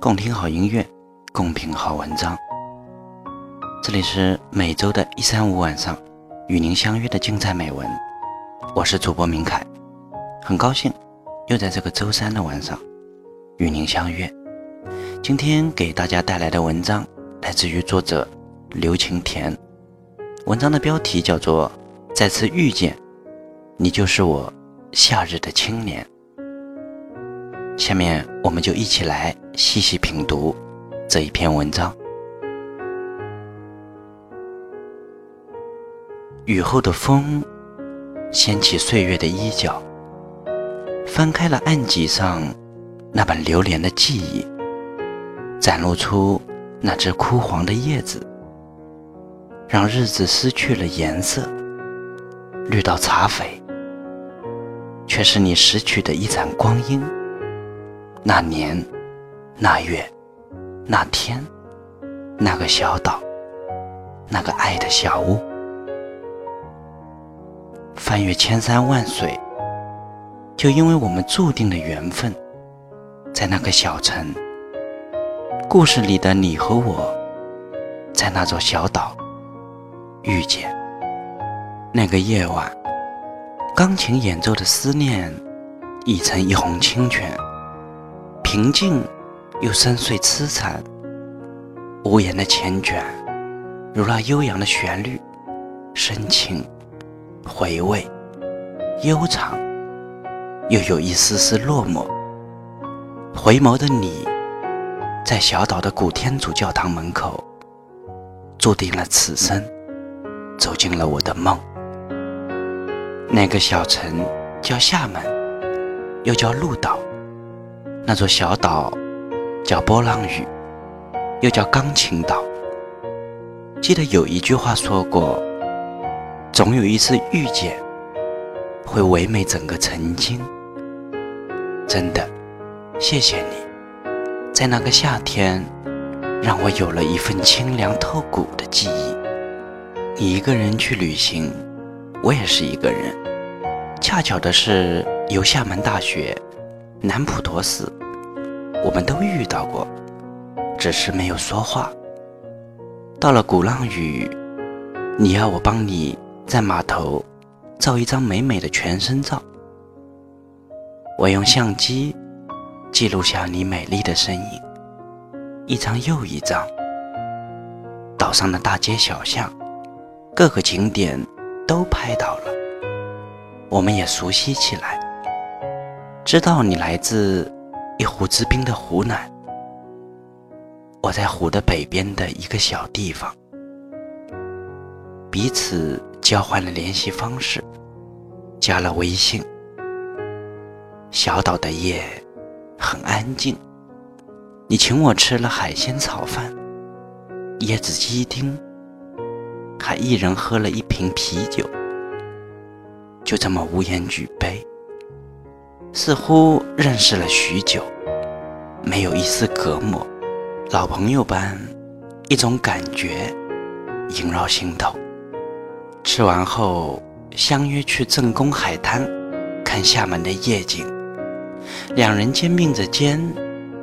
共听好音乐，共品好文章。这里是每周的一三五晚上与您相约的精彩美文，我是主播明凯，很高兴又在这个周三的晚上与您相约。今天给大家带来的文章来自于作者刘晴田，文章的标题叫做《再次遇见你，就是我夏日的青年》。下面我们就一起来细细品读这一篇文章。雨后的风掀起岁月的衣角，翻开了案几上那本流连的记忆，展露出那只枯黄的叶子，让日子失去了颜色，绿到茶绯，却是你拾取的一盏光阴。那年，那月，那天，那个小岛，那个爱的小屋，翻越千山万水，就因为我们注定的缘分，在那个小城，故事里的你和我，在那座小岛遇见。那个夜晚，钢琴演奏的思念，已成一泓清泉。平静又深邃痴缠，无言的缱绻，如那悠扬的旋律，深情回味，悠长，又有一丝丝落寞。回眸的你，在小岛的古天主教堂门口，注定了此生走进了我的梦。那个小城叫厦门，又叫鹭岛。那座小岛叫波浪屿，又叫钢琴岛。记得有一句话说过：“总有一次遇见，会唯美整个曾经。”真的，谢谢你，在那个夏天，让我有了一份清凉透骨的记忆。你一个人去旅行，我也是一个人。恰巧的是，由厦门大学。南普陀寺，我们都遇到过，只是没有说话。到了鼓浪屿，你要我帮你在码头照一张美美的全身照，我用相机记录下你美丽的身影，一张又一张。岛上的大街小巷，各个景点都拍到了，我们也熟悉起来。知道你来自一湖之滨的湖南，我在湖的北边的一个小地方，彼此交换了联系方式，加了微信。小岛的夜很安静，你请我吃了海鲜炒饭、椰子鸡丁，还一人喝了一瓶啤酒，就这么无言举杯。似乎认识了许久，没有一丝隔膜，老朋友般一种感觉萦绕心头。吃完后，相约去正宫海滩看厦门的夜景。两人肩并着肩，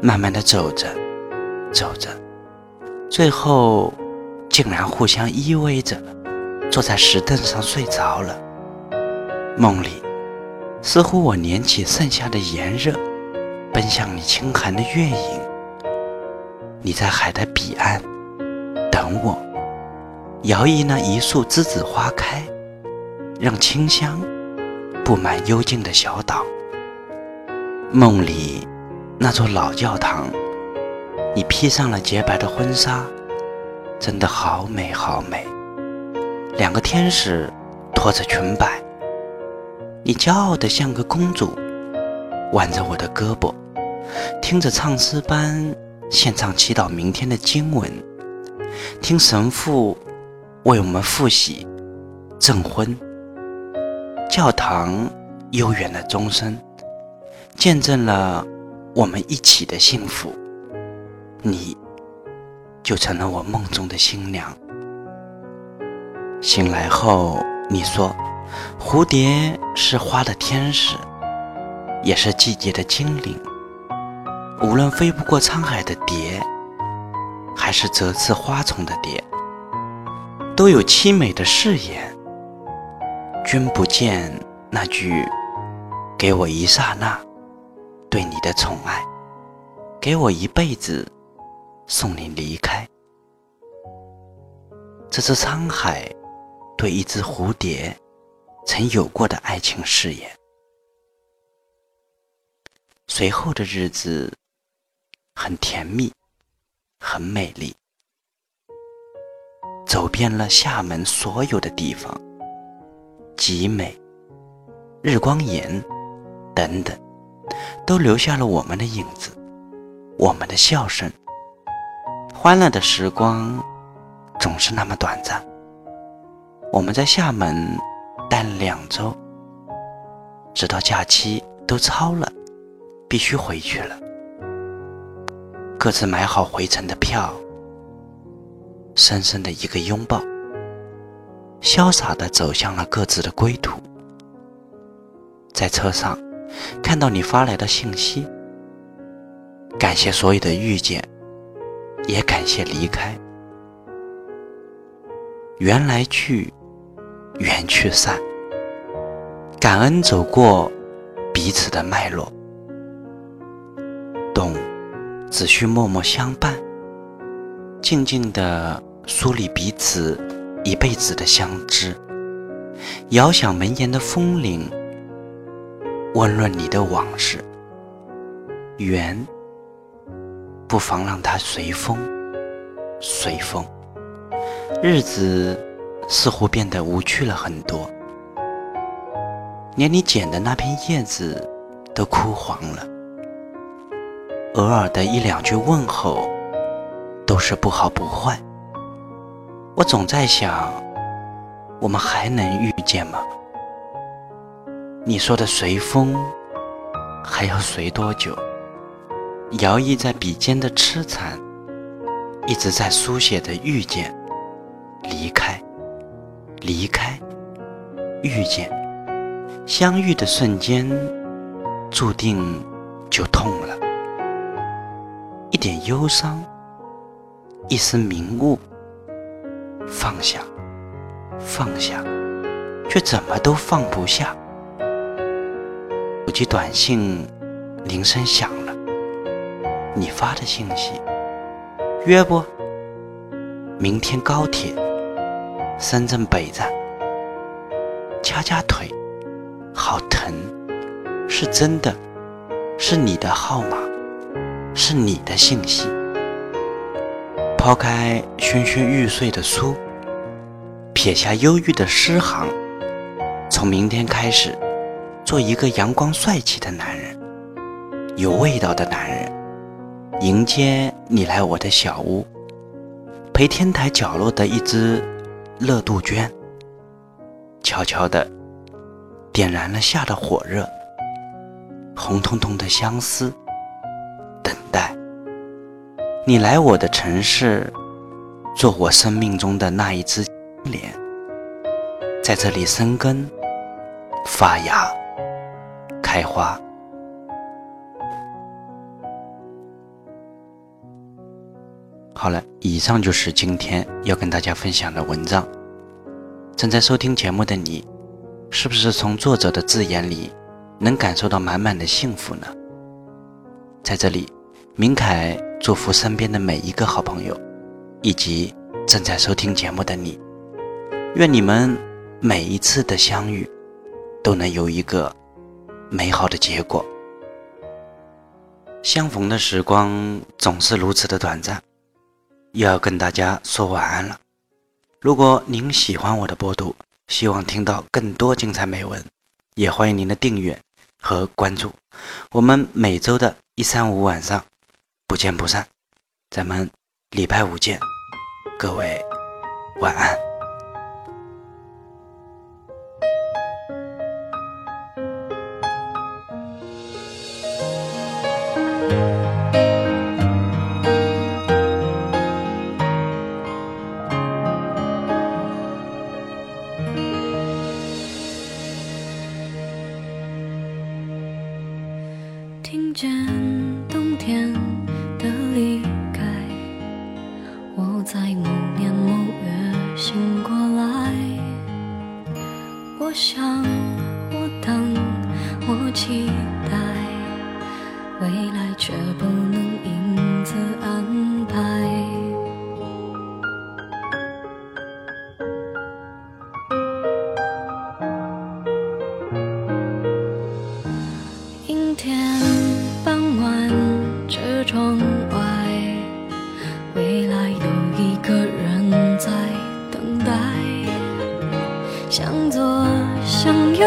慢慢的走着，走着，最后竟然互相依偎着，坐在石凳上睡着了。梦里。似乎我捻起剩下的炎热，奔向你清寒的月影。你在海的彼岸等我，摇曳那一束栀子花开，让清香布满幽静的小岛。梦里那座老教堂，你披上了洁白的婚纱，真的好美好美。两个天使拖着裙摆。你骄傲的像个公主，挽着我的胳膊，听着唱诗班献唱祈祷明天的经文，听神父为我们复习证婚。教堂悠远的钟声，见证了我们一起的幸福。你，就成了我梦中的新娘。醒来后，你说。蝴蝶是花的天使，也是季节的精灵。无论飞不过沧海的蝶，还是折翅花丛的蝶，都有凄美的誓言。君不见那句“给我一刹那对你的宠爱，给我一辈子送你离开”，这是沧海对一只蝴蝶曾有过的爱情誓言。随后的日子很甜蜜，很美丽，走遍了厦门所有的地方，集美、日光岩等等，都留下了我们的影子，我们的笑声。欢乐的时光总是那么短暂。我们在厦门待了两周，直到假期都超了。必须回去了，各自买好回程的票，深深的一个拥抱，潇洒的走向了各自的归途。在车上看到你发来的信息，感谢所有的遇见，也感谢离开。缘来去，缘去散，感恩走过彼此的脉络。懂，只需默默相伴，静静的梳理彼此一辈子的相知。遥想门檐的风铃，温润你的往事。缘，不妨让它随风，随风。日子似乎变得无趣了很多，连你捡的那片叶子都枯黄了。偶尔的一两句问候，都是不好不坏。我总在想，我们还能遇见吗？你说的随风，还要随多久？摇曳在笔尖的痴缠，一直在书写的遇见、离开、遇见、相遇的瞬间，注定就痛了。一点忧伤，一丝明悟，放下，放下，却怎么都放不下。手机短信铃声响了，你发的信息，约不？明天高铁，深圳北站，掐掐腿，好疼，是真的，是你的号码。是你的信息。抛开萱萱欲睡的书，撇下忧郁的诗行，从明天开始，做一个阳光帅气的男人，有味道的男人，迎接你来我的小屋，陪天台角落的一只乐杜鹃，悄悄地点燃了夏的火热，红彤彤的相思。等待你来我的城市，做我生命中的那一只莲，在这里生根、发芽、开花。好了，以上就是今天要跟大家分享的文章。正在收听节目的你，是不是从作者的字眼里能感受到满满的幸福呢？在这里，明凯。祝福身边的每一个好朋友，以及正在收听节目的你，愿你们每一次的相遇都能有一个美好的结果。相逢的时光总是如此的短暂，又要跟大家说晚安了。如果您喜欢我的播读，希望听到更多精彩美文，也欢迎您的订阅和关注。我们每周的一三五晚上。不见不散，咱们礼拜五见，各位晚安。期待，未来却不能因此安排。阴天傍晚，车窗外，未来有一个人在等待。向左，向右，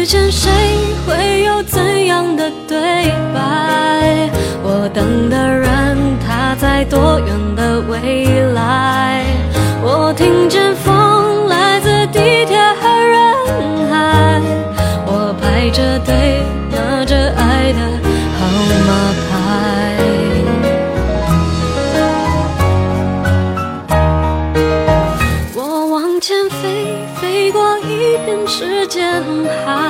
遇见谁，会有怎样的对白？我等的人，他在多远的未来？我听见风来自地铁和人海，我排着队拿着爱的号码牌。我往前飞，飞过一片时间海。